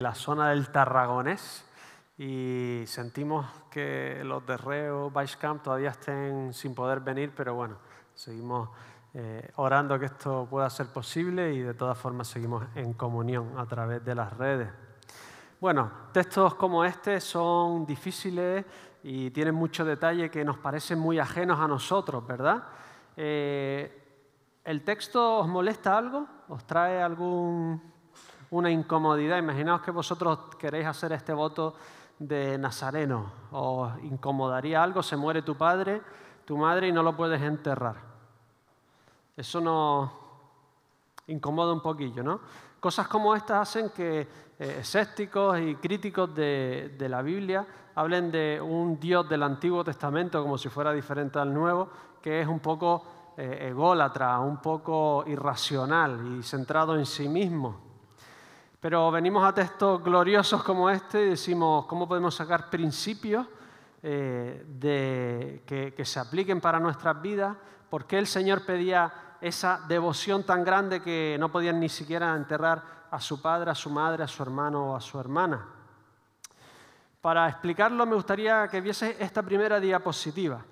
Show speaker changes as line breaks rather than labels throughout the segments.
la zona del Tarragonés y sentimos que los de Reo, Camp todavía estén sin poder venir, pero bueno, seguimos eh, orando que esto pueda ser posible y de todas formas seguimos en comunión a través de las redes. Bueno, textos como este son difíciles y tienen mucho detalle que nos parecen muy ajenos a nosotros, ¿verdad? Eh, ¿El texto os molesta algo? ¿Os trae algún una incomodidad. Imaginaos que vosotros queréis hacer este voto de Nazareno. ¿Os incomodaría algo? Se muere tu padre, tu madre y no lo puedes enterrar. Eso nos incomoda un poquillo, ¿no? Cosas como estas hacen que eh, escépticos y críticos de, la Biblia hablen de un Dios del Antiguo Testamento como si fuera diferente al Nuevo, que es un poco eh, ególatra, un poco irracional y centrado en sí mismo. Pero venimos a textos gloriosos como este y decimos, ¿cómo podemos sacar principios eh, de, que, se apliquen para nuestras vidas? ¿Por qué el Señor pedía esa devoción tan grande que no podían ni siquiera enterrar a su padre, a su madre, a su hermano o a su hermana? Para explicarlo me gustaría que viese esta primera diapositiva.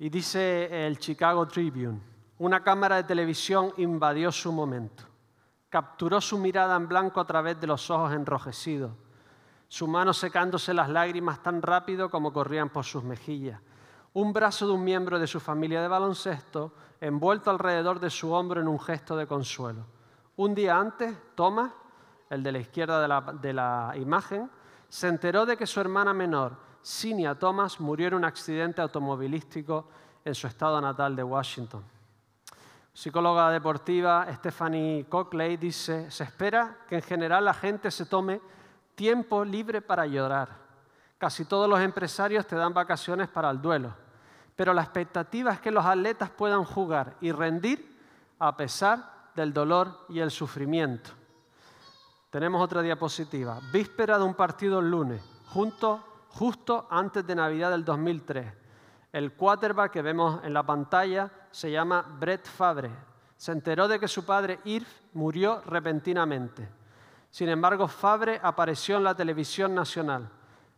Y dice el Chicago Tribune, una cámara de televisión invadió su momento capturó su mirada en blanco a través de los ojos enrojecidos, su mano secándose las lágrimas tan rápido como corrían por sus mejillas. Un brazo de un miembro de su familia de baloncesto envuelto alrededor de su hombro en un gesto de consuelo. Un día antes, Thomas, el de la izquierda de la, imagen, se enteró de que su hermana menor, Sinia Thomas, murió en un accidente automovilístico en su estado natal de Washington psicóloga deportiva Stephanie Cockley dice, se espera que en general la gente se tome tiempo libre para llorar. Casi todos los empresarios te dan vacaciones para el duelo, pero la expectativa es que los atletas puedan jugar y rendir a pesar del dolor y el sufrimiento. Tenemos otra diapositiva. Víspera de un partido el lunes, justo antes de Navidad del 2003 el quarterback que vemos en la pantalla se llama Brett Favre. Se enteró de que su padre Irv murió repentinamente. Sin embargo, Favre apareció en la televisión nacional.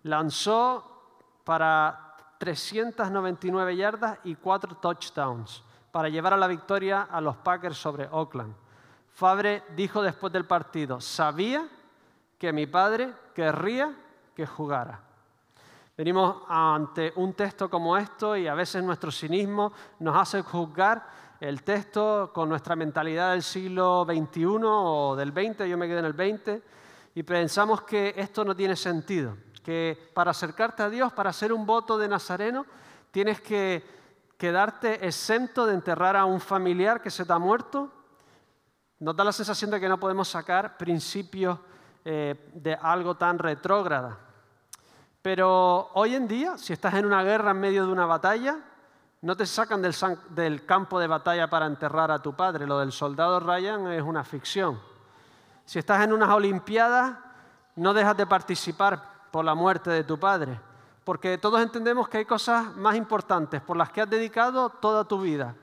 Lanzó para 399 yardas y cuatro touchdowns para llevar a la victoria a los Packers sobre Oakland. Favre dijo después del partido, sabía que mi padre querría que jugara. Venimos ante un texto como esto y a veces nuestro cinismo nos hace juzgar el texto con nuestra mentalidad del siglo XXI o del XX, yo me quedé en el XX, y pensamos que esto no tiene sentido, que para acercarte a Dios, para hacer un voto de Nazareno, tienes que quedarte exento de enterrar a un familiar que se te ha muerto. Nos da la sensación de que no podemos sacar principios eh, de algo tan retrógrada. Pero hoy en día, si estás en una guerra en medio de una batalla, no te sacan del, campo de batalla para enterrar a tu padre. Lo del soldado Ryan es una ficción. Si estás en unas Olimpiadas, no dejas de participar por la muerte de tu padre. Porque todos entendemos que hay cosas más importantes por las que has dedicado toda tu vida,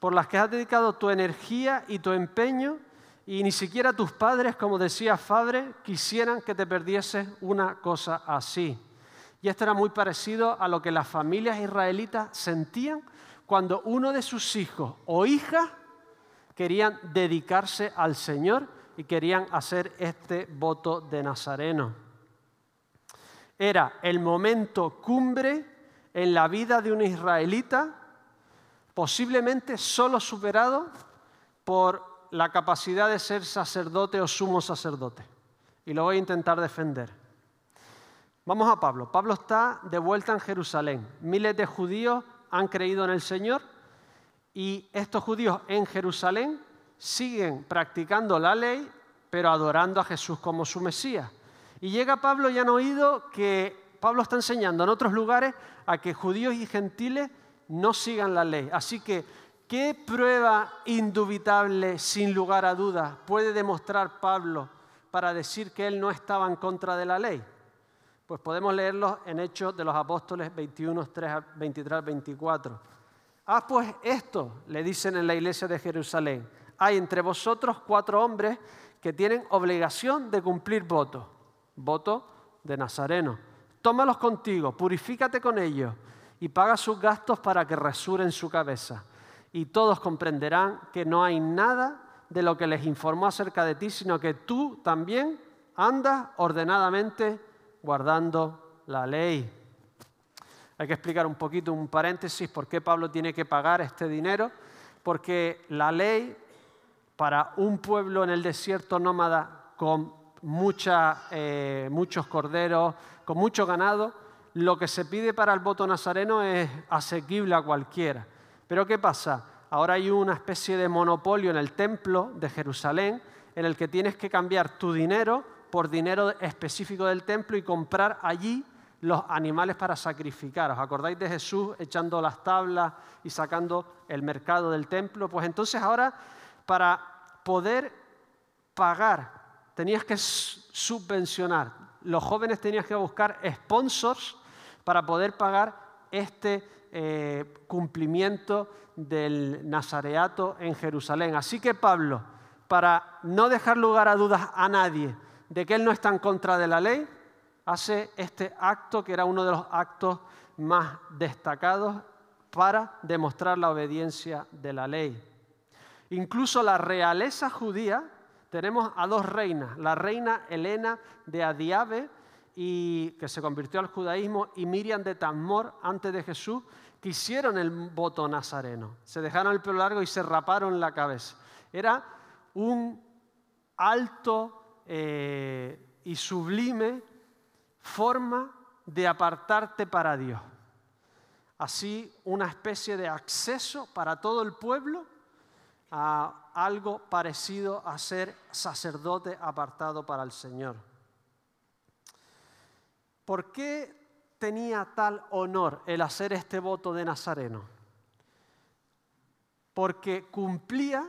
por las que has dedicado tu energía y tu empeño, y ni siquiera tus padres, como decía Fabre, quisieran que te perdieses una cosa así. Y esto era muy parecido a lo que las familias israelitas sentían cuando uno de sus hijos o hijas querían dedicarse al Señor y querían hacer este voto de Nazareno. Era el momento cumbre en la vida de un israelita, posiblemente solo superado por la capacidad de ser sacerdote o sumo sacerdote. Y lo voy a intentar defender. Vamos a Pablo. Pablo está de vuelta en Jerusalén. Miles de judíos han creído en el Señor y estos judíos en Jerusalén siguen practicando la ley, pero adorando a Jesús como su Mesías. Y llega Pablo y han oído que Pablo está enseñando en otros lugares a que judíos y gentiles no sigan la ley. Así que, ¿qué prueba indubitable, sin lugar a dudas, puede demostrar Pablo para decir que él no estaba en contra de la ley? Pues podemos leerlos en Hechos de los Apóstoles 21, 23 al 24. Ah, pues esto, le dicen en la iglesia de Jerusalén, hay entre vosotros cuatro hombres que tienen obligación de cumplir voto, voto de Nazareno. Tómalos contigo, purifícate con ellos y paga sus gastos para que resuren su cabeza. Y todos comprenderán que no hay nada de lo que les informó acerca de ti, sino que tú también andas ordenadamente guardando la ley. Hay que explicar un poquito, un paréntesis, por qué Pablo tiene que pagar este dinero. Porque la ley para un pueblo en el desierto nómada con eh, muchos corderos, con mucho ganado, lo que se pide para el voto nazareno es asequible a cualquiera. Pero ¿qué pasa? Ahora hay una especie de monopolio en el templo de Jerusalén en el que tienes que cambiar tu dinero por dinero específico del templo y comprar allí los animales para sacrificar. ¿Os acordáis de Jesús echando las tablas y sacando el mercado del templo? Pues entonces ahora para poder pagar tenías que subvencionar. Los jóvenes tenían que buscar sponsors para poder pagar este eh, cumplimiento del nazareato en Jerusalén. Así que Pablo, para no dejar lugar a dudas a nadie de que él no está en contra de la ley, hace este acto que era uno de los actos más destacados para demostrar la obediencia de la ley. Incluso la realeza judía, tenemos a dos reinas, la reina Helena de Adiabe, y, que se convirtió al judaísmo, y Miriam de Tamor, antes de Jesús, que hicieron el voto nazareno. Se dejaron el pelo largo y se raparon la cabeza. Era un alto eh, y sublime forma de apartarte para Dios. Así una especie de acceso para todo el pueblo a algo parecido a ser sacerdote apartado para el Señor. ¿Por qué tenía tal honor el hacer este voto de Nazareno? Porque cumplía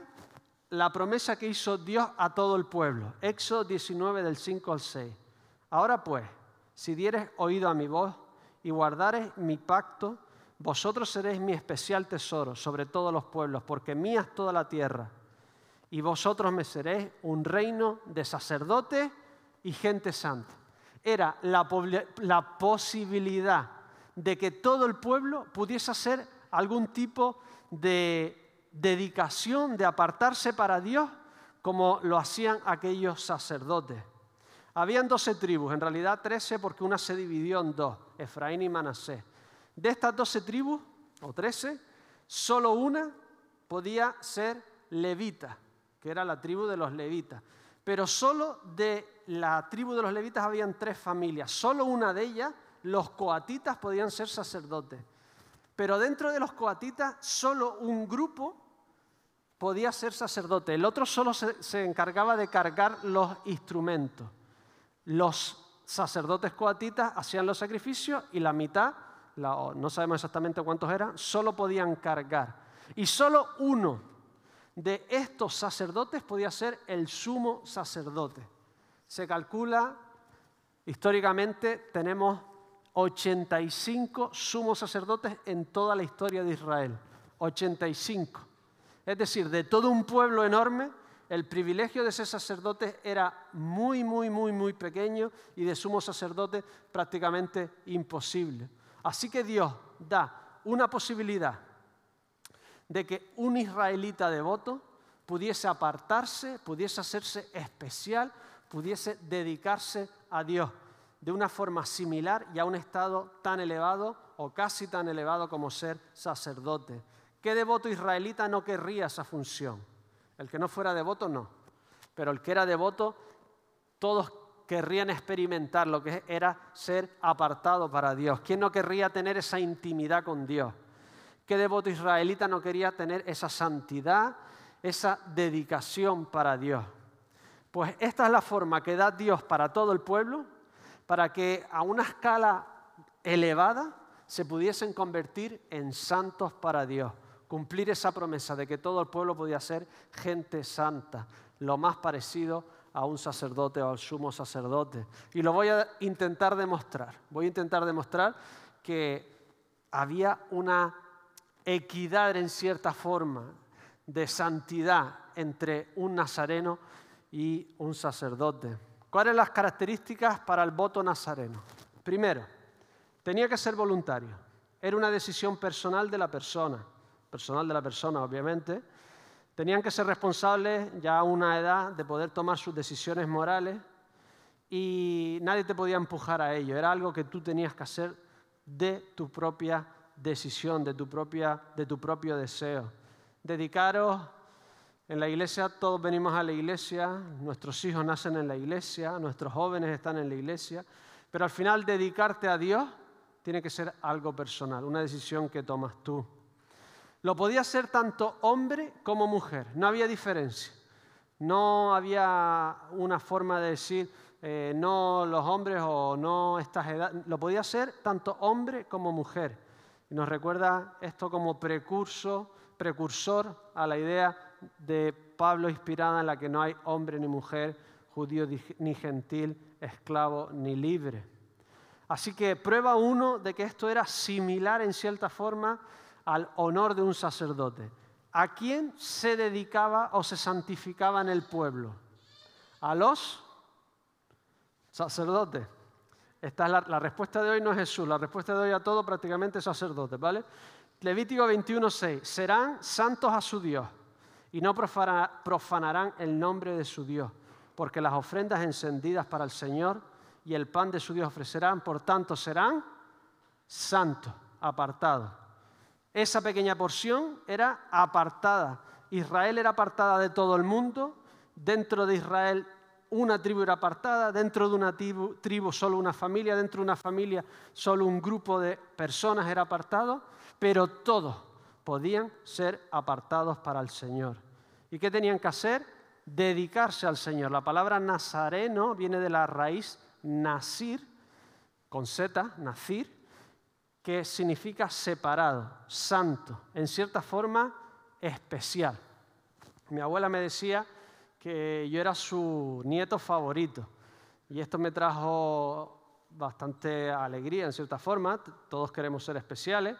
la promesa que hizo Dios a todo el pueblo. Éxodo 19 del 5 al 6. Ahora pues, si dieres oído a mi voz y guardares mi pacto, vosotros seréis mi especial tesoro sobre todos los pueblos, porque mía es toda la tierra. Y vosotros me seréis un reino de sacerdotes y gente santa. Era la, la posibilidad de que todo el pueblo pudiese hacer algún tipo de dedicación, de apartarse para Dios, como lo hacían aquellos sacerdotes. Habían doce tribus, en realidad trece porque una se dividió en dos, Efraín y Manasés. De estas doce tribus, o trece, solo una podía ser levita, que era la tribu de los levitas. Pero solo de la tribu de los levitas habían tres familias. Solo una de ellas, los coatitas, podían ser sacerdotes. Pero dentro de los coatitas, solo un grupo podía ser sacerdote. El otro solo se, encargaba de cargar los instrumentos los sacerdotes coatitas hacían los sacrificios y la mitad, no sabemos exactamente cuántos eran, solo podían cargar. Y solo uno de estos sacerdotes podía ser el sumo sacerdote. Se calcula, históricamente tenemos 85 sumos sacerdotes en toda la historia de Israel. 85. Es decir, de todo un pueblo enorme, el privilegio de ser sacerdote era muy, muy, muy, muy pequeño y de sumo sacerdote prácticamente imposible. Así que Dios da una posibilidad de que un israelita devoto pudiese apartarse, pudiese hacerse especial, pudiese dedicarse a Dios de una forma similar y a un estado tan elevado o casi tan elevado como ser sacerdote. ¿Qué devoto israelita no querría esa función? El que no fuera devoto, no. Pero el que era devoto, todos querrían experimentar lo que era ser apartado para Dios. ¿Quién no querría tener esa intimidad con Dios? ¿Qué devoto israelita no quería tener esa santidad, esa dedicación para Dios? Pues esta es la forma que da Dios para todo el pueblo, para que a una escala elevada se pudiesen convertir en santos para Dios cumplir esa promesa de que todo el pueblo podía ser gente santa, lo más parecido a un sacerdote o al sumo sacerdote. Y lo voy a intentar demostrar. Voy a intentar demostrar que había una equidad en cierta forma de santidad entre un nazareno y un sacerdote. ¿Cuáles son las características para el voto nazareno? Primero, tenía que ser voluntario. Era una decisión personal de la persona, personal de la persona obviamente. Tenían que ser responsables ya a una edad de poder tomar sus decisiones morales y nadie te podía empujar a ello. Era algo que tú tenías que hacer de tu propia decisión, de tu, propia, de tu propio deseo. Dedicaros en la iglesia, todos venimos a la iglesia, nuestros hijos nacen en la iglesia, nuestros jóvenes están en la iglesia, pero al final dedicarte a Dios tiene que ser algo personal, una decisión que tomas tú. Lo podía ser tanto hombre como mujer, no había diferencia. No había una forma de decir, eh, no los hombres o no estas edades, lo podía ser tanto hombre como mujer. Y nos recuerda esto como precurso, precursor a la idea de Pablo inspirada en la que no hay hombre ni mujer, judío ni gentil, esclavo ni libre. Así que prueba uno de que esto era similar en cierta forma al honor de un sacerdote. ¿A quién se dedicaba o se santificaba en el pueblo? A los sacerdote. Esta es la, respuesta de hoy, no es Jesús, la respuesta de hoy a todo prácticamente es sacerdote, ¿vale? Levítico 21.6, serán santos a su Dios y no profanarán el nombre de su Dios, porque las ofrendas encendidas para el Señor y el pan de su Dios ofrecerán, por tanto serán santos, apartados. Esa pequeña porción era apartada. Israel era apartada de todo el mundo, dentro de Israel una tribu era apartada, dentro de una tribu, solo una familia, dentro de una familia solo un grupo de personas era apartado, pero todos podían ser apartados para el Señor. ¿Y qué tenían que hacer? Dedicarse al Señor. La palabra nazareno viene de la raíz nasir, con Z, nacir, que significa separado, santo, en cierta forma especial. Mi abuela me decía que yo era su nieto favorito. Y esto me trajo bastante alegría, en cierta forma. Todos queremos ser especiales.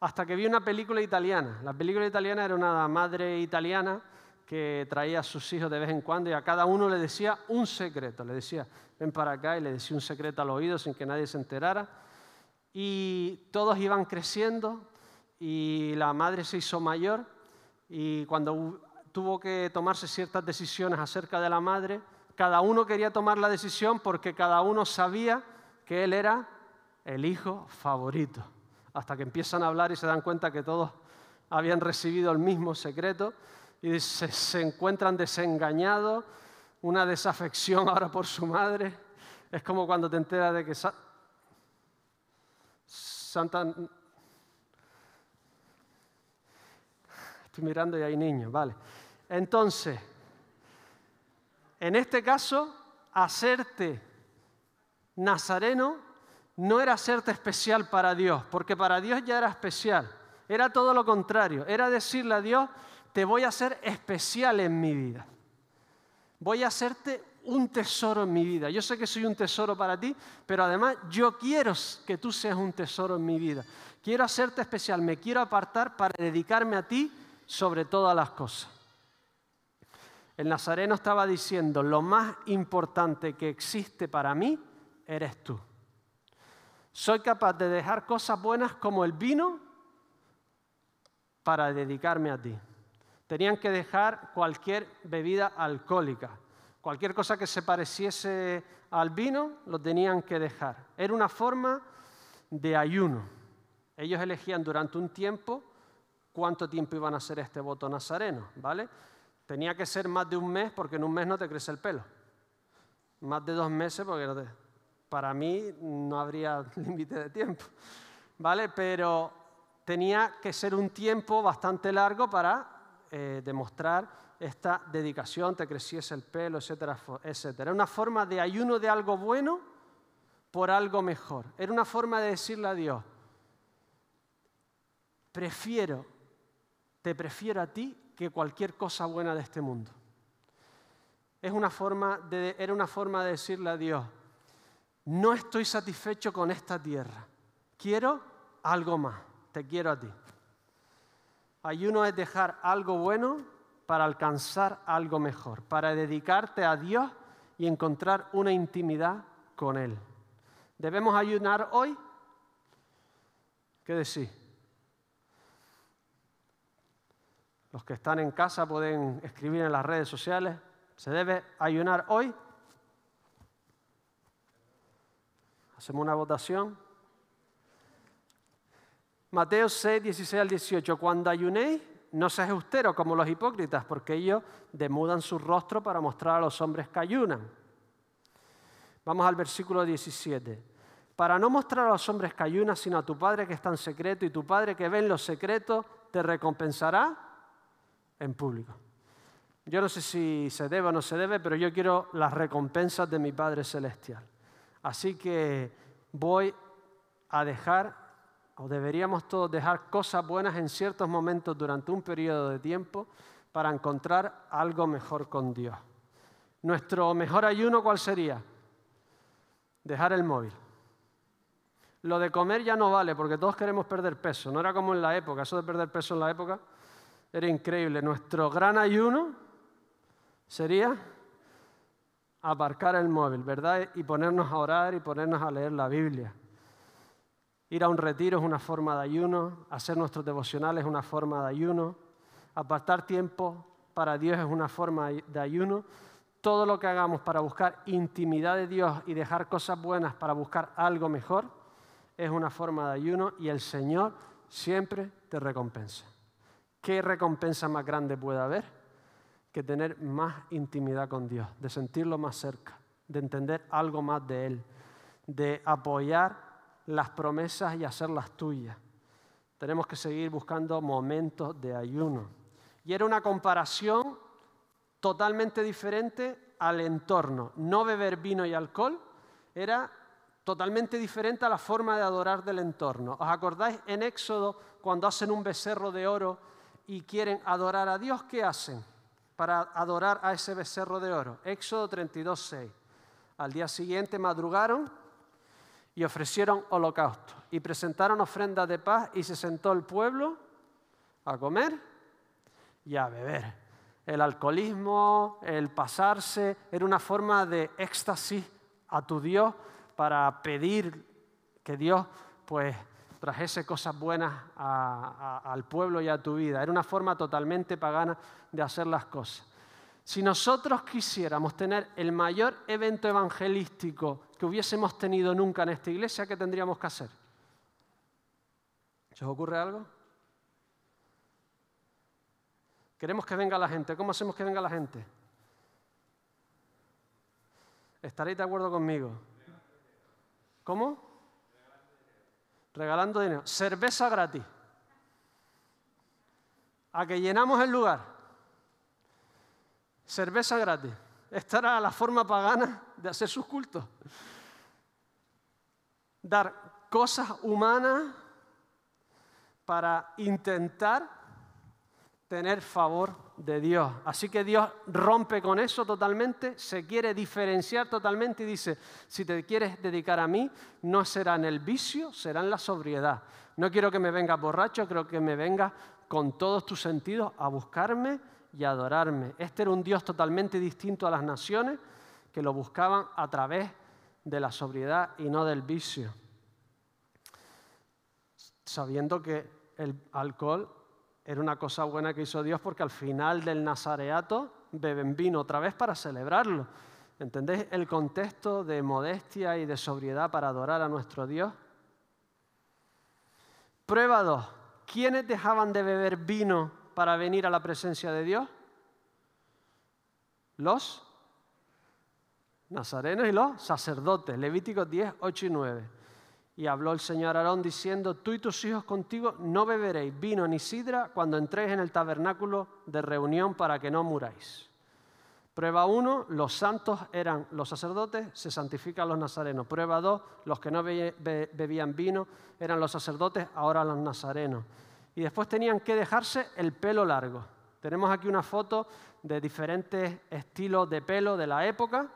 Hasta que vi una película italiana. La película italiana era una madre italiana que traía a sus hijos de vez en cuando y a cada uno le decía un secreto. Le decía, ven para acá y le decía un secreto al oído sin que nadie se enterara. Y todos iban creciendo y la madre se hizo mayor y cuando tuvo que tomarse ciertas decisiones acerca de la madre. Cada uno quería tomar la decisión porque cada uno sabía que él era el hijo favorito. Hasta que empiezan a hablar y se dan cuenta que todos habían recibido el mismo secreto y se, encuentran desengañados, una desafección ahora por su madre. Es como cuando te enteras de que Santa... Estoy mirando y hay niños, vale. Entonces, en este caso, hacerte nazareno no era hacerte especial para Dios, porque para Dios ya era especial. Era todo lo contrario, era decirle a Dios, te voy a hacer especial en mi vida. Voy a hacerte un tesoro en mi vida. Yo sé que soy un tesoro para ti, pero además yo quiero que tú seas un tesoro en mi vida. Quiero hacerte especial, me quiero apartar para dedicarme a ti sobre todas las cosas. El nazareno estaba diciendo, lo más importante que existe para mí eres tú. Soy capaz de dejar cosas buenas como el vino para dedicarme a ti. Tenían que dejar cualquier bebida alcohólica, cualquier cosa que se pareciese al vino, lo tenían que dejar. Era una forma de ayuno. Ellos elegían durante un tiempo cuánto tiempo iban a hacer este voto nazareno, ¿vale? Tenía que ser más de un mes porque en un mes no te crece el pelo. Más de dos meses porque para mí no habría límite de tiempo. ¿Vale? Pero tenía que ser un tiempo bastante largo para eh, demostrar esta dedicación, te creciese el pelo, etcétera, etcétera. Era una forma de ayuno de algo bueno por algo mejor. Era una forma de decirle a Dios, prefiero, te prefiero a ti que cualquier cosa buena de este mundo. Es una forma era una forma de decirle a Dios, no estoy satisfecho con esta tierra, quiero algo más, te quiero a ti. Ayuno es dejar algo bueno para alcanzar algo mejor, para dedicarte a Dios y encontrar una intimidad con Él. ¿Debemos ayunar hoy? ¿Qué decir? Los que están en casa pueden escribir en las redes sociales. ¿Se debe ayunar hoy? Hacemos una votación. Mateo 6, 16 al 18. Cuando ayunéis, no seáis austeros como los hipócritas, porque ellos demudan su rostro para mostrar a los hombres que ayunan. Vamos al versículo 17. Para no mostrar a los hombres que ayunan, sino a tu Padre que está en secreto, y tu Padre que ve en los secretos, te recompensará en público. Yo no sé si se debe o no se debe, pero yo quiero las recompensas de mi Padre Celestial. Así que voy a dejar o deberíamos todos dejar cosas buenas en ciertos momentos durante un periodo de tiempo para encontrar algo mejor con Dios. Nuestro mejor ayuno, ¿cuál sería? Dejar el móvil. Lo de comer ya no vale porque todos queremos perder peso. No era como en la época, eso de perder peso en la época era increíble. Nuestro gran ayuno sería aparcar el móvil, ¿verdad? Y ponernos a orar y ponernos a leer la Biblia. Ir a un retiro es una forma de ayuno, hacer nuestros devocionales es una forma de ayuno, apartar tiempo para Dios es una forma de ayuno. Todo lo que hagamos para buscar intimidad de Dios y dejar cosas buenas para buscar algo mejor es una forma de ayuno y el Señor siempre te recompensa. ¿Qué recompensa más grande puede haber que tener más intimidad con Dios, de sentirlo más cerca, de entender algo más de Él, de apoyar las promesas y hacerlas tuyas. Tenemos que seguir buscando momentos de ayuno. Y era una comparación totalmente diferente al entorno. No beber vino y alcohol era totalmente diferente a la forma de adorar del entorno. ¿Os acordáis en Éxodo cuando hacen un becerro de oro y quieren adorar a Dios? ¿Qué hacen para adorar a ese becerro de oro? Éxodo 32, 6. Al día siguiente madrugaron y ofrecieron holocausto y presentaron ofrendas de paz y se sentó el pueblo a comer y a beber. El alcoholismo, el pasarse, era una forma de éxtasis a tu Dios para pedir que Dios pues trajese cosas buenas al pueblo y a tu vida. Era una forma totalmente pagana de hacer las cosas. Si nosotros quisiéramos tener el mayor evento evangelístico que hubiésemos tenido nunca en esta iglesia, ¿qué tendríamos que hacer? ¿Se os ocurre algo? Queremos que venga la gente. ¿Cómo hacemos que venga la gente? ¿Estaréis de acuerdo conmigo? ¿Cómo? Regalando dinero. Cerveza gratis. A que llenamos el lugar cerveza gratis. Esta era la forma pagana de hacer sus cultos. Dar cosas humanas para intentar tener favor de Dios. Así que Dios rompe con eso totalmente, se quiere diferenciar totalmente y dice, si te quieres dedicar a mí, no será en el vicio, será en la sobriedad. No quiero que me vengas borracho, creo que me vengas con todos tus sentidos a buscarme y adorarme. Este era un Dios totalmente distinto a las naciones que lo buscaban a través de la sobriedad y no del vicio. Sabiendo que el alcohol era una cosa buena que hizo Dios porque al final del nazareato beben vino otra vez para celebrarlo. ¿Entendéis el contexto de modestia y de sobriedad para adorar a nuestro Dios? Prueba 2. ¿Quiénes dejaban de beber vino para venir a la presencia de Dios? Los nazarenos y los sacerdotes. Levíticos 10, 8 y 9. Y habló el Señor Aarón diciendo, tú y tus hijos contigo no beberéis vino ni sidra cuando entréis en el tabernáculo de reunión para que no muráis. Prueba 1, los santos eran los sacerdotes, se santifican los nazarenos. Prueba 2, los que no bebían vino eran los sacerdotes, ahora los nazarenos y después tenían que dejarse el pelo largo. Tenemos aquí una foto de diferentes estilos de pelo de la época.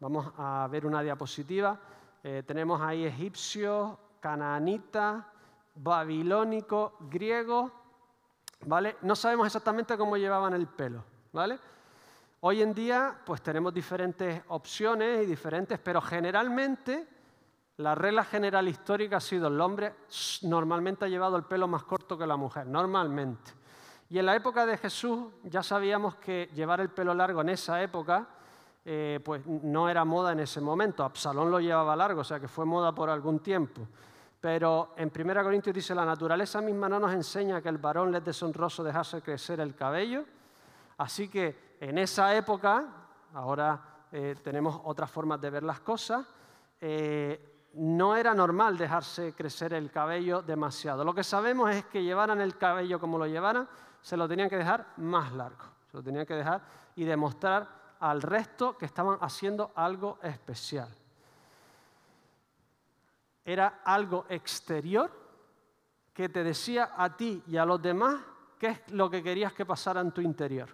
Vamos a ver una diapositiva. Eh, tenemos ahí egipcio, canaanita, babilónico, griego. ¿vale? No sabemos exactamente cómo llevaban el pelo, ¿vale? Hoy en día, pues tenemos diferentes opciones y diferentes, pero generalmente la regla general histórica ha sido el hombre normalmente ha llevado el pelo más corto que la mujer, normalmente. Y en la época de Jesús ya sabíamos que llevar el pelo largo en esa época eh, pues no era moda en ese momento. Absalón lo llevaba largo, o sea que fue moda por algún tiempo. Pero en 1 Corintios dice, la naturaleza misma no nos enseña que el varón le es deshonroso dejarse crecer el cabello. Así que en esa época, ahora eh, tenemos otras formas de ver las cosas, eh, no era normal dejarse crecer el cabello demasiado. Lo que sabemos es que llevaran el cabello como lo llevaran, se lo tenían que dejar más largo. Se lo tenían que dejar y demostrar al resto que estaban haciendo algo especial. Era algo exterior que te decía a ti y a los demás qué es lo que querías que pasara en tu interior.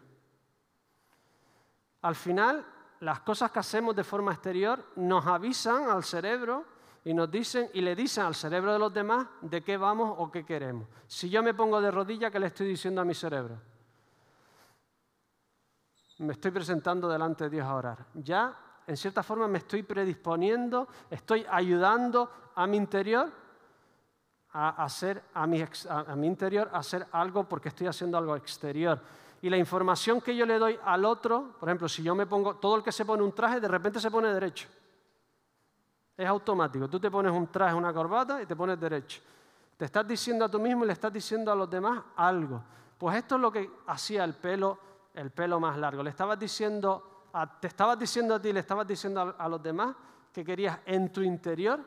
Al final, las cosas que hacemos de forma exterior nos avisan al cerebro y nos dicen y le dicen al cerebro de los demás de qué vamos o qué queremos. Si yo me pongo de rodillas, ¿qué le estoy diciendo a mi cerebro? Me estoy presentando delante de Dios a orar. Ya, en cierta forma, me estoy predisponiendo, estoy ayudando a mi interior a hacer a mi, a mi interior a hacer algo porque estoy haciendo algo exterior. Y la información que yo le doy al otro, por ejemplo, si yo me pongo, todo el que se pone un traje, de repente se pone derecho. Es automático. Tú te pones un traje, una corbata y te pones derecho. Te estás diciendo a tú mismo y le estás diciendo a los demás algo. Pues esto es lo que hacía el pelo, el pelo más largo. Le estabas diciendo, te estabas diciendo a ti, le estabas diciendo a, los demás que querías en tu interior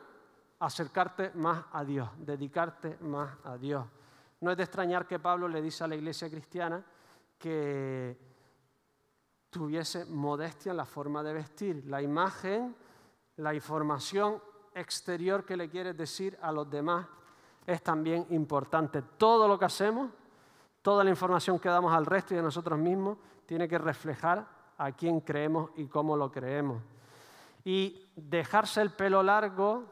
acercarte más a Dios, dedicarte más a Dios. No es de extrañar que Pablo le dice a la iglesia cristiana que tuviese modestia en la forma de vestir. La imagen la información exterior que le quieres decir a los demás es también importante. Todo lo que hacemos, toda la información que damos al resto y a nosotros mismos, tiene que reflejar a quién creemos y cómo lo creemos. Y dejarse el pelo largo,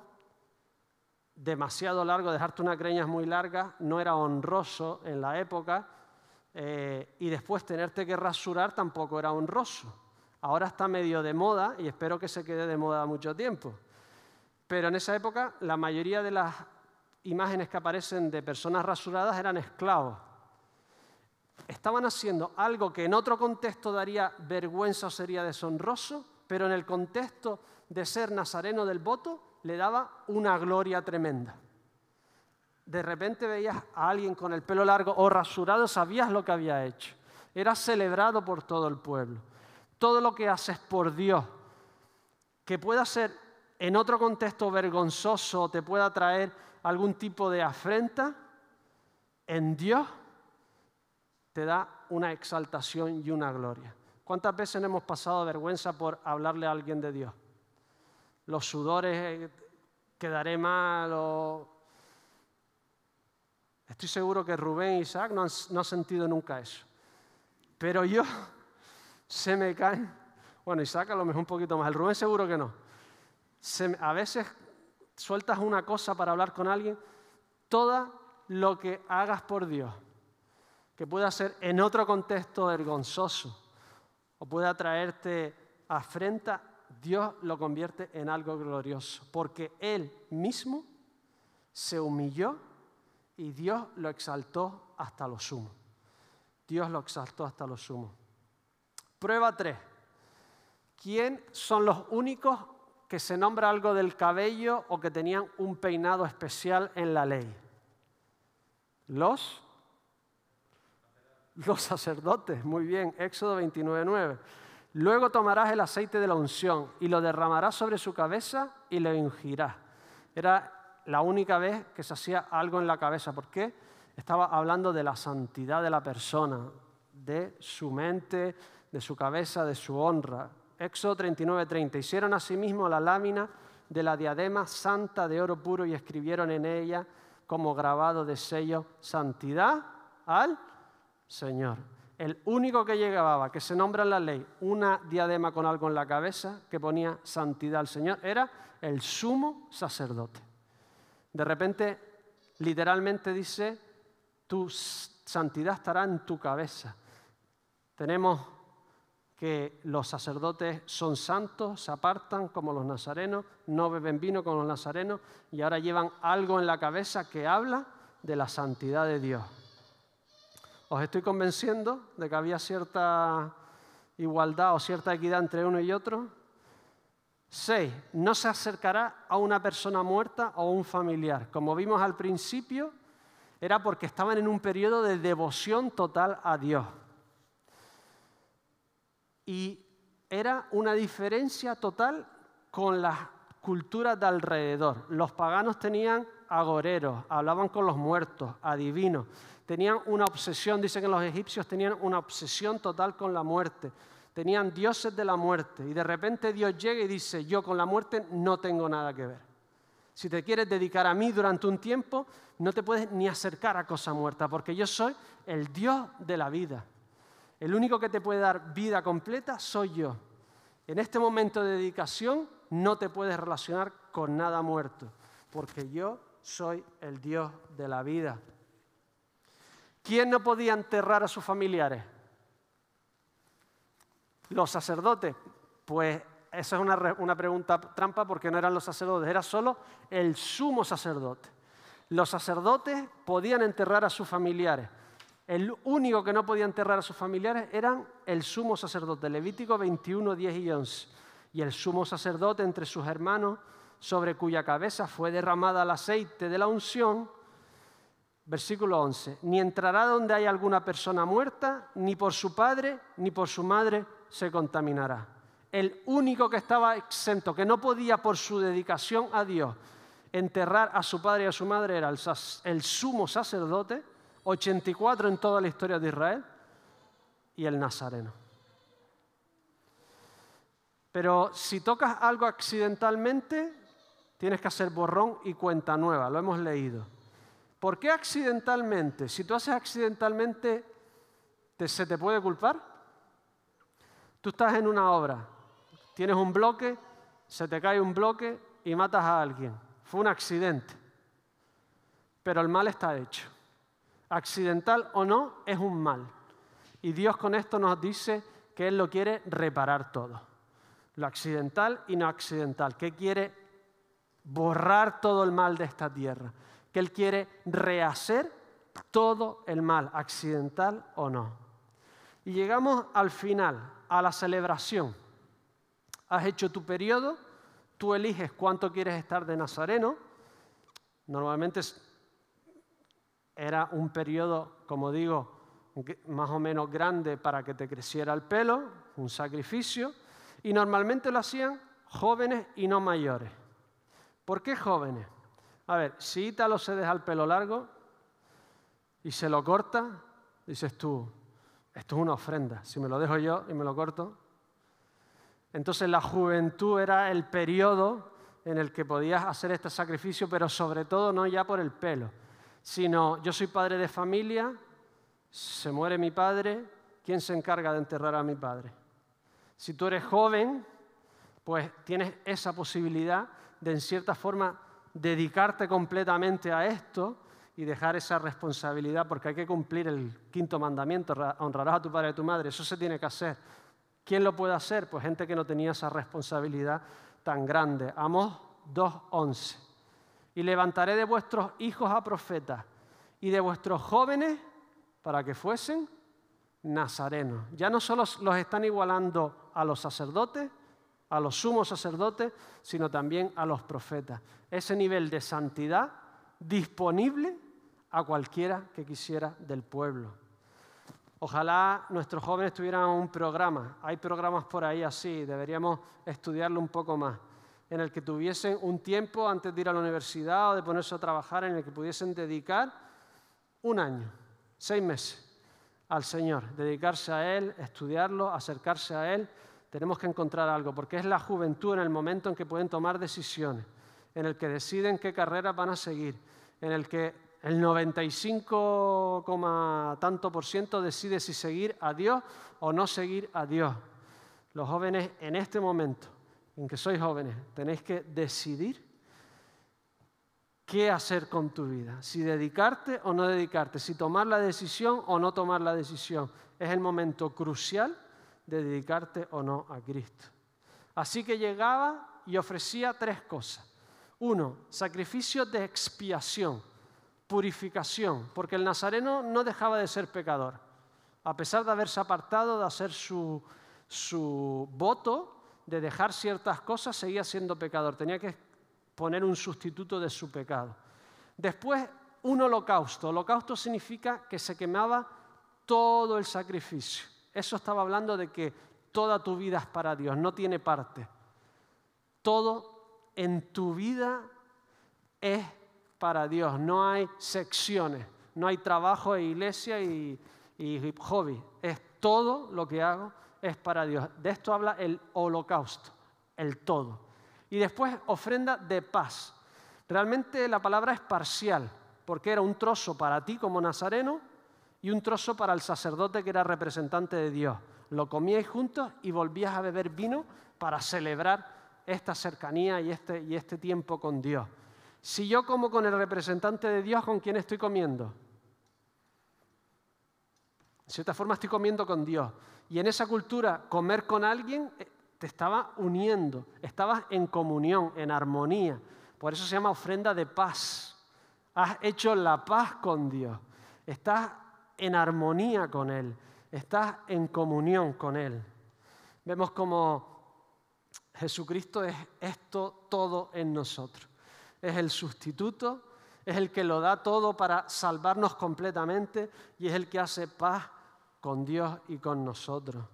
demasiado largo, dejarte unas greñas muy largas, no era honroso en la época. Eh, y después tenerte que rasurar tampoco era honroso. Ahora está medio de moda y espero que se quede de moda mucho tiempo. Pero en esa época la mayoría de las imágenes que aparecen de personas rasuradas eran esclavos. Estaban haciendo algo que en otro contexto daría vergüenza o sería deshonroso, pero en el contexto de ser nazareno del voto le daba una gloria tremenda. De repente veías a alguien con el pelo largo o rasurado, sabías lo que había hecho. Era celebrado por todo el pueblo todo lo que haces por Dios, que pueda ser en otro contexto vergonzoso te pueda traer algún tipo de afrenta, en Dios te da una exaltación y una gloria. ¿Cuántas veces hemos pasado vergüenza por hablarle a alguien de Dios? Los sudores, eh, quedaré mal o... Estoy seguro que Rubén y Isaac no han, no han sentido nunca eso. Pero yo se me caen. Bueno, Isaac a lo mejor un poquito más. El Rubén seguro que no. a veces sueltas una cosa para hablar con alguien, todo lo que hagas por Dios, que pueda ser en otro contexto vergonzoso o pueda traerte afrenta, Dios lo convierte en algo glorioso, porque Él mismo se humilló y Dios lo exaltó hasta lo sumo. Dios lo exaltó hasta lo sumo. Prueba 3. ¿Quién son los únicos que se nombra algo del cabello o que tenían un peinado especial en la ley? Los los sacerdotes, muy bien, Éxodo 29:9. Luego tomarás el aceite de la unción y lo derramarás sobre su cabeza y le ungirás. Era la única vez que se hacía algo en la cabeza. ¿Por qué? Estaba hablando de la santidad de la persona, de su mente, de su cabeza, de su honra. Éxodo 39:30. Hicieron asimismo la lámina de la diadema santa de oro puro y escribieron en ella como grabado de sello santidad al Señor. El único que llegaba, que se nombra en la ley, una diadema con algo en la cabeza que ponía santidad al Señor, era el sumo sacerdote. De repente, literalmente dice, tu santidad estará en tu cabeza. Tenemos que los sacerdotes son santos, se apartan como los nazarenos, no beben vino como los nazarenos y ahora llevan algo en la cabeza que habla de la santidad de Dios. Os estoy convenciendo de que había cierta igualdad o cierta equidad entre uno y otro. Seis, no se acercará a una persona muerta o un familiar. Como vimos al principio, era porque estaban en un periodo de devoción total a Dios. Y era una diferencia total con las culturas de alrededor. Los paganos tenían agoreros, hablaban con los muertos, adivinos. Tenían una obsesión, dicen que los egipcios tenían una obsesión total con la muerte. Tenían dioses de la muerte. Y de repente Dios llega y dice, yo con la muerte no tengo nada que ver. Si te quieres dedicar a mí durante un tiempo, no te puedes ni acercar a cosa muerta, porque yo soy el Dios de la vida. El único que te puede dar vida completa soy yo. En este momento de dedicación no te puedes relacionar con nada muerto, porque yo soy el Dios de la vida. ¿Quién no podía enterrar a sus familiares? Los sacerdotes. Pues esa es una, pregunta trampa porque no eran los sacerdotes, era solo el sumo sacerdote. Los sacerdotes podían enterrar a sus familiares. El único que no podía enterrar a sus familiares eran el sumo sacerdote, Levítico 21, 10 y 11. Y el sumo sacerdote entre sus hermanos, sobre cuya cabeza fue derramada el aceite de la unción, versículo 11, ni entrará donde hay alguna persona muerta, ni por su padre, ni por su madre se contaminará. El único que estaba exento, que no podía por su dedicación a Dios enterrar a su padre y a su madre, era el, el sumo sacerdote, 84 en toda la historia de Israel, y el Nazareno. Pero si tocas algo accidentalmente, tienes que hacer borrón y cuenta nueva, lo hemos leído. ¿Por qué accidentalmente? Si tú haces accidentalmente, ¿se te puede culpar? Tú estás en una obra, tienes un bloque, se te cae un bloque y matas a alguien. Fue un accidente, pero el mal está hecho accidental o no, es un mal. Y Dios con esto nos dice que Él lo quiere reparar todo. Lo accidental y no accidental. Que quiere borrar todo el mal de esta tierra. Que Él quiere rehacer todo el mal, accidental o no. Y llegamos al final, a la celebración. Has hecho tu periodo, tú eliges cuánto quieres estar de Nazareno. Normalmente era un periodo, como digo, más o menos grande para que te creciera el pelo, un sacrificio, y normalmente lo hacían jóvenes y no mayores. ¿Por qué jóvenes? A ver, si Ítalo se deja el pelo largo y se lo corta, dices tú, esto es una ofrenda, si me lo dejo yo y me lo corto. Entonces la juventud era el periodo en el que podías hacer este sacrificio, pero sobre todo no ya por el pelo, sino yo soy padre de familia, se muere mi padre, ¿quién se encarga de enterrar a mi padre? Si tú eres joven, pues tienes esa posibilidad de en cierta forma dedicarte completamente a esto y dejar esa responsabilidad, porque hay que cumplir el quinto mandamiento, honrarás a tu padre y a tu madre, eso se tiene que hacer. ¿Quién lo puede hacer? Pues gente que no tenía esa responsabilidad tan grande. Amos 2.11 y levantaré de vuestros hijos a profetas y de vuestros jóvenes para que fuesen nazarenos. Ya no solo los están igualando a los sacerdotes, a los sumos sacerdotes, sino también a los profetas. Ese nivel de santidad disponible a cualquiera que quisiera del pueblo. Ojalá nuestros jóvenes tuvieran un programa. Hay programas por ahí así, deberíamos estudiarlo un poco más en el que tuviesen un tiempo antes de ir a la universidad o de ponerse a trabajar, en el que pudiesen dedicar un año, seis meses al Señor, dedicarse a Él, estudiarlo, acercarse a Él. Tenemos que encontrar algo, porque es la juventud en el momento en que pueden tomar decisiones, en el que deciden qué carrera van a seguir, en el que el 95, tanto por ciento decide si seguir a Dios o no seguir a Dios. Los jóvenes en este momento, en que sois jóvenes, tenéis que decidir. qué hacer con tu vida, si dedicarte o no dedicarte, si tomar la decisión o no tomar la decisión. Es el momento crucial de dedicarte o no a Cristo. Así que llegaba y ofrecía tres cosas. Uno, sacrificio de expiación, purificación, porque el nazareno no dejaba de ser pecador. A pesar de haberse apartado de hacer su, su voto, de dejar ciertas cosas, seguía siendo pecador. Tenía que poner un sustituto de su pecado. Después, un holocausto. Holocausto significa que se quemaba todo el sacrificio. Eso estaba hablando de que toda tu vida es para Dios, no tiene parte. Todo en tu vida es para Dios, no hay secciones, no hay trabajo e iglesia y, y hobby. Es todo lo que hago es para Dios. De esto habla el holocausto, el todo. Y después ofrenda de paz. Realmente la palabra es parcial, porque era un trozo para ti como nazareno y un trozo para el sacerdote que era representante de Dios. Lo comíais juntos y volvías a beber vino para celebrar esta cercanía y este, y este tiempo con Dios. Si yo como con el representante de Dios, ¿con quién estoy comiendo? De cierta forma estoy comiendo con Dios. Y en esa cultura, comer con alguien eh, te estaba uniendo, estabas en comunión, en armonía. Por eso se llama ofrenda de paz. Has hecho la paz con Dios. Estás en armonía con Él. Estás en comunión con Él. Vemos como Jesucristo es esto todo en nosotros. Es el sustituto, es el que lo da todo para salvarnos completamente y es el que hace paz con Dios y con nosotros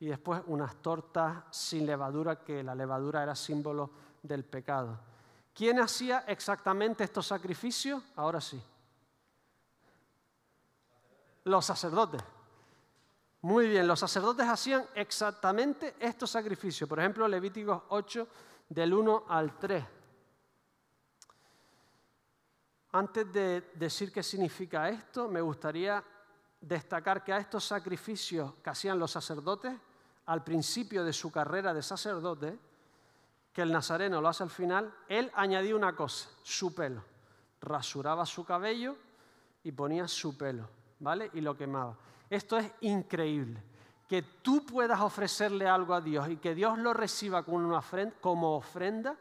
y después unas tortas sin levadura, que la levadura era símbolo del pecado. ¿Quién hacía exactamente estos sacrificios? Ahora sí. Los sacerdotes. Muy bien, los sacerdotes hacían exactamente estos sacrificios. Por ejemplo, Levíticos 8, del 1 al 3. Antes de decir qué significa esto, me gustaría destacar que a estos sacrificios que hacían los sacerdotes al principio de su carrera de sacerdote, que el nazareno lo hace al final, él añadía una cosa, su pelo. Rasuraba su cabello y ponía su pelo, ¿vale? Y lo quemaba. Esto es increíble. Que tú puedas ofrecerle algo a Dios y que Dios lo reciba como, como ofrenda,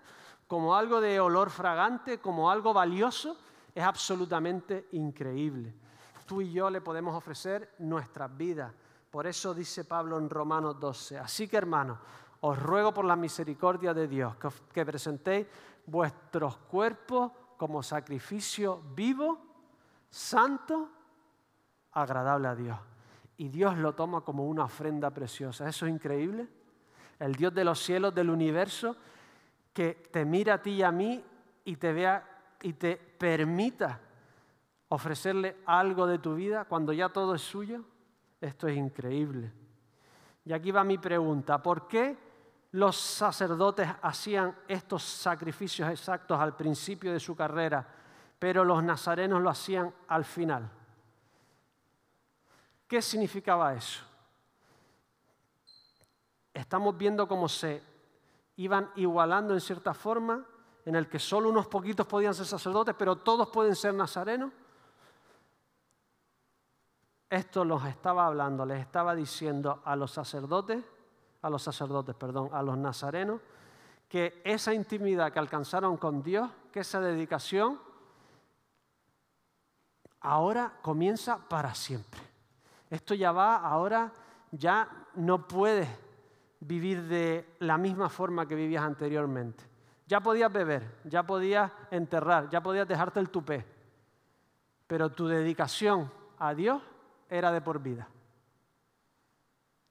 como algo de olor fragante, como algo valioso, es absolutamente increíble. Tú y yo le podemos ofrecer nuestras vidas por eso dice Pablo en Romanos 12, así que hermanos, os ruego por la misericordia de Dios que, presentéis vuestros cuerpos como sacrificio vivo, santo, agradable a Dios. Y Dios lo toma como una ofrenda preciosa. Eso es increíble. El Dios de los cielos, del universo, que te mira a ti y a mí y te vea y te permita ofrecerle algo de tu vida cuando ya todo es suyo. Esto es increíble. Y aquí va mi pregunta. ¿Por qué los sacerdotes hacían estos sacrificios exactos al principio de su carrera, pero los nazarenos lo hacían al final? ¿Qué significaba eso? Estamos viendo cómo se iban igualando en cierta forma, en el que solo unos poquitos podían ser sacerdotes, pero todos pueden ser nazarenos. Esto los estaba hablando, les estaba diciendo a los sacerdotes, a los sacerdotes, perdón, a los nazarenos, que esa intimidad que alcanzaron con Dios, que esa dedicación, ahora comienza para siempre. Esto ya va, ahora ya no puedes vivir de la misma forma que vivías anteriormente. Ya podías beber, ya podías enterrar, ya podías dejarte el tupé, pero tu dedicación a Dios era de por vida.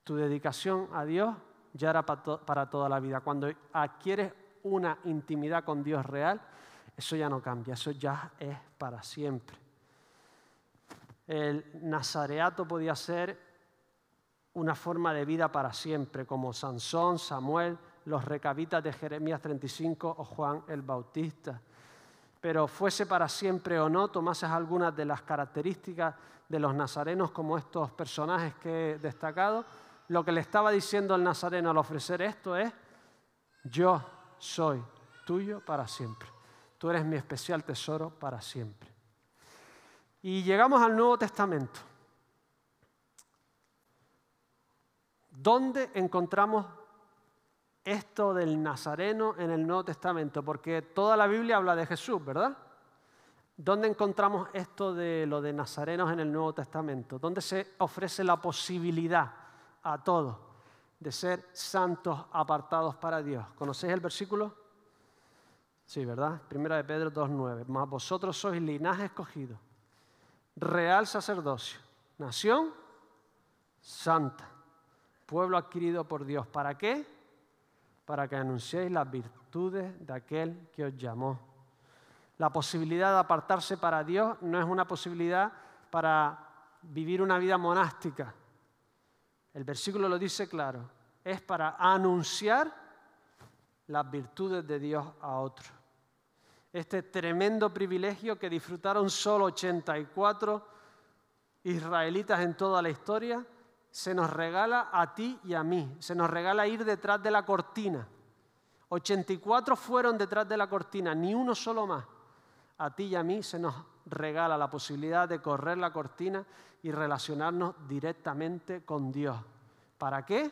Tu dedicación a Dios ya era para toda la vida. Cuando adquieres una intimidad con Dios real, eso ya no cambia, eso ya es para siempre. El nazareato podía ser una forma de vida para siempre, como Sansón, Samuel, los recabitas de Jeremías 35 o Juan el Bautista. Pero fuese para siempre o no, tomases algunas de las características de los nazarenos como estos personajes que he destacado, lo que le estaba diciendo el nazareno al ofrecer esto es, yo soy tuyo para siempre. Tú eres mi especial tesoro para siempre. Y llegamos al Nuevo Testamento. ¿Dónde encontramos esto del Nazareno en el Nuevo Testamento? Porque toda la Biblia habla de Jesús, ¿verdad? ¿Dónde encontramos esto de lo de nazarenos en el Nuevo Testamento? ¿Dónde se ofrece la posibilidad a todos de ser santos apartados para Dios? ¿Conocéis el versículo? Sí, ¿verdad? Primera de Pedro 2.9. Mas vosotros sois linaje escogido, real sacerdocio, nación santa, pueblo adquirido por Dios. ¿Para qué? Para que anunciéis las virtudes de aquel que os llamó la posibilidad de apartarse para Dios no es una posibilidad para vivir una vida monástica. El versículo lo dice claro. Es para anunciar las virtudes de Dios a otros. Este tremendo privilegio que disfrutaron solo 84 israelitas en toda la historia, se nos regala a ti y a mí. Se nos regala ir detrás de la cortina. 84 fueron detrás de la cortina, ni uno solo más a ti y a mí se nos regala la posibilidad de correr la cortina y relacionarnos directamente con Dios. ¿Para qué?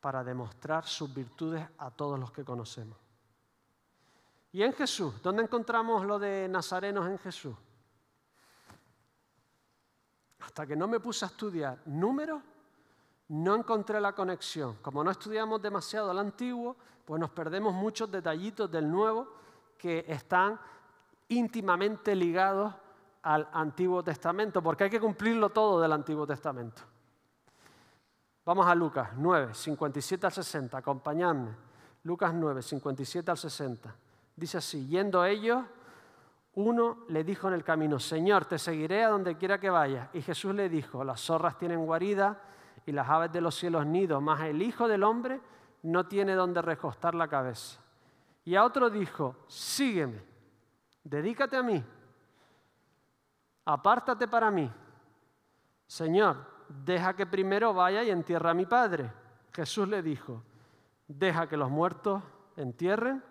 Para demostrar sus virtudes a todos los que conocemos. Y en Jesús, ¿dónde encontramos lo de nazarenos en Jesús? Hasta que no me puse a estudiar números, no encontré la conexión. Como no estudiamos demasiado el antiguo, pues nos perdemos muchos detallitos del nuevo que están íntimamente ligados al Antiguo Testamento, porque hay que cumplirlo todo del Antiguo Testamento. Vamos a Lucas 9, 57 al 60, acompañadme. Lucas 9, 57 al 60. Dice así, yendo ellos, uno le dijo en el camino, Señor, te seguiré a donde quiera que vayas. Y Jesús le dijo, las zorras tienen guarida y las aves de los cielos nidos, mas el Hijo del Hombre no tiene donde recostar la cabeza. Y a otro dijo, sígueme, dedícate a mí, apártate para mí. Señor, deja que primero vaya y entierre a mi padre. Jesús le dijo, deja que los muertos entierren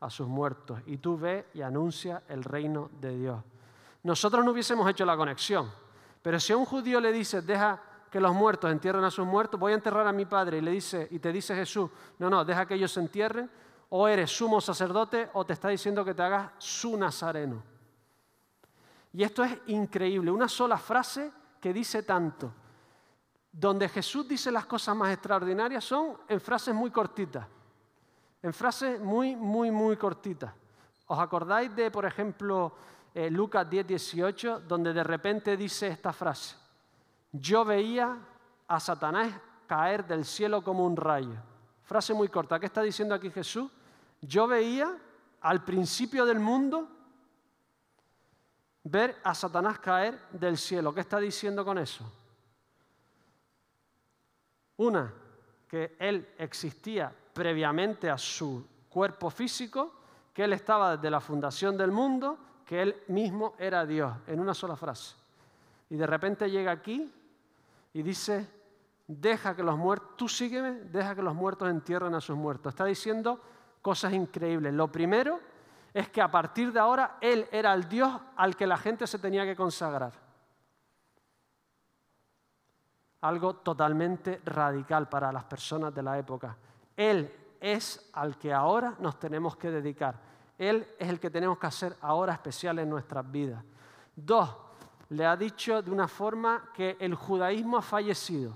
a sus muertos y tú ve y anuncia el reino de Dios. Nosotros no hubiésemos hecho la conexión, pero si a un judío le dices, deja que los muertos entierren a sus muertos, voy a enterrar a mi padre y le dice y te dice Jesús, no, no, deja que ellos se entierren, o eres sumo sacerdote o te está diciendo que te hagas su nazareno. Y esto es increíble, una sola frase que dice tanto. Donde Jesús dice las cosas más extraordinarias son en frases muy cortitas, en frases muy, muy, muy cortitas. ¿Os acordáis de, por ejemplo, eh, Lucas 10, 18, donde de repente dice esta frase? Yo veía a Satanás caer del cielo como un rayo. Frase muy corta. ¿Qué está diciendo aquí Jesús? Yo veía al principio del mundo ver a Satanás caer del cielo. ¿Qué está diciendo con eso? Una, que él existía previamente a su cuerpo físico, que él estaba desde la fundación del mundo, que él mismo era Dios, en una sola frase. Y de repente llega aquí y dice, deja que los muertos, tú sígueme, deja que los muertos entierren a sus muertos. Está diciendo cosas increíbles. Lo primero es que a partir de ahora Él era el Dios al que la gente se tenía que consagrar. Algo totalmente radical para las personas de la época. Él es al que ahora nos tenemos que dedicar. Él es el que tenemos que hacer ahora especial en nuestras vidas. Dos, le ha dicho de una forma que el judaísmo ha fallecido,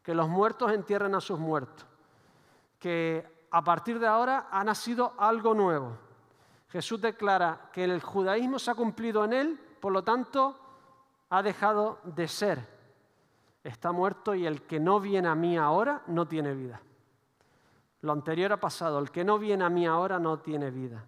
que los muertos entierren a sus muertos, que a partir de ahora ha nacido algo nuevo. Jesús declara que el judaísmo se ha cumplido en él, por lo tanto, ha dejado de ser. Está muerto y el que no viene a mí ahora no tiene vida. Lo anterior ha pasado, el que no viene a mí ahora no tiene vida.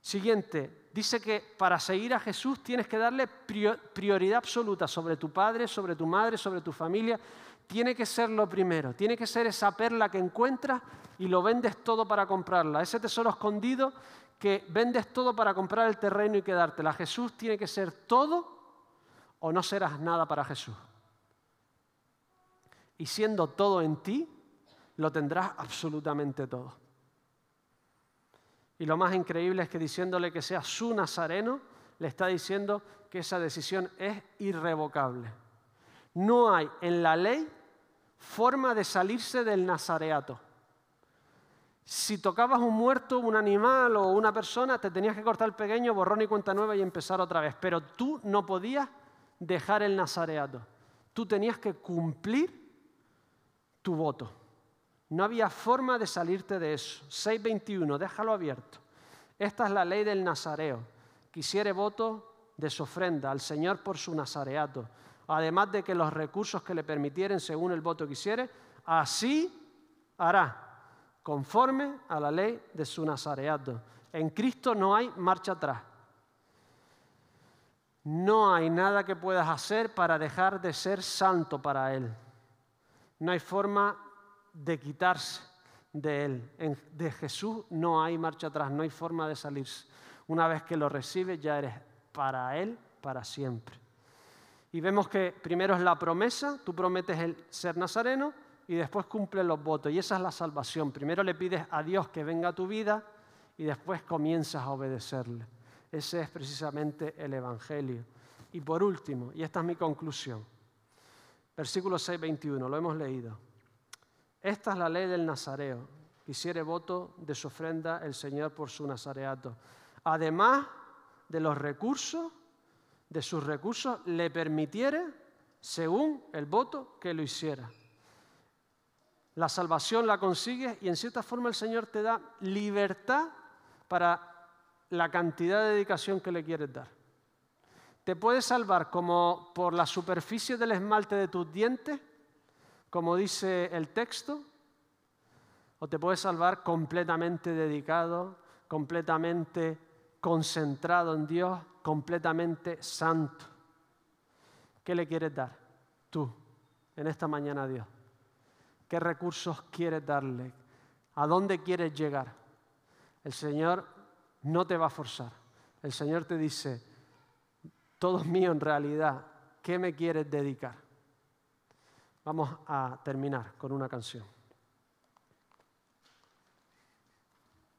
Siguiente, dice que para seguir a Jesús tienes que darle prioridad absoluta sobre tu padre, sobre tu madre, sobre tu familia, tiene que ser lo primero, tiene que ser esa perla que encuentras y lo vendes todo para comprarla, ese tesoro escondido que vendes todo para comprar el terreno y quedártela. Jesús tiene que ser todo o no serás nada para Jesús. Y siendo todo en ti, lo tendrás absolutamente todo. Y lo más increíble es que diciéndole que sea su nazareno, le está diciendo que esa decisión es irrevocable. No hay en la ley forma de salirse del nazareato. Si tocabas un muerto, un animal o una persona, te tenías que cortar el pequeño, borrón y cuenta nueva y empezar otra vez. Pero tú no podías dejar el nazareato. Tú tenías que cumplir tu voto. No había forma de salirte de eso. 6.21, déjalo abierto. Esta es la ley del nazareo. Quisiere voto de su ofrenda al Señor por su nazareato, además de que los recursos que le permitieren según el voto quisiere, así hará conforme a la ley de su nazareato. En Cristo no hay marcha atrás. No hay nada que puedas hacer para dejar de ser santo para Él. No hay forma de quitarse de Él. de Jesús no hay marcha atrás, no hay forma de salirse. Una vez que lo recibes ya eres para Él para siempre. Y vemos que primero es la promesa, tú prometes el ser nazareno, y después cumple los votos. Y esa es la salvación. Primero le pides a Dios que venga a tu vida y después comienzas a obedecerle. Ese es precisamente el Evangelio. Y por último, y esta es mi conclusión, versículo 6, 21, lo hemos leído. Esta es la ley del Nazareo. Quisiere voto de su ofrenda el Señor por su nazareato. Además de los recursos, de sus recursos, le permitiere según el voto que lo hiciera. La salvación la consigues y en cierta forma el Señor te da libertad para la cantidad de dedicación que le quieres dar. Te puede salvar como por la superficie del esmalte de tus dientes, como dice el texto, o te puede salvar completamente dedicado, completamente concentrado en Dios, completamente santo. ¿Qué le quieres dar tú en esta mañana a Dios? ¿Qué recursos quieres darle? ¿A dónde quieres llegar? El Señor no te va a forzar. El Señor te dice, todo es mío en realidad, ¿qué me quieres dedicar? Vamos a terminar con una canción.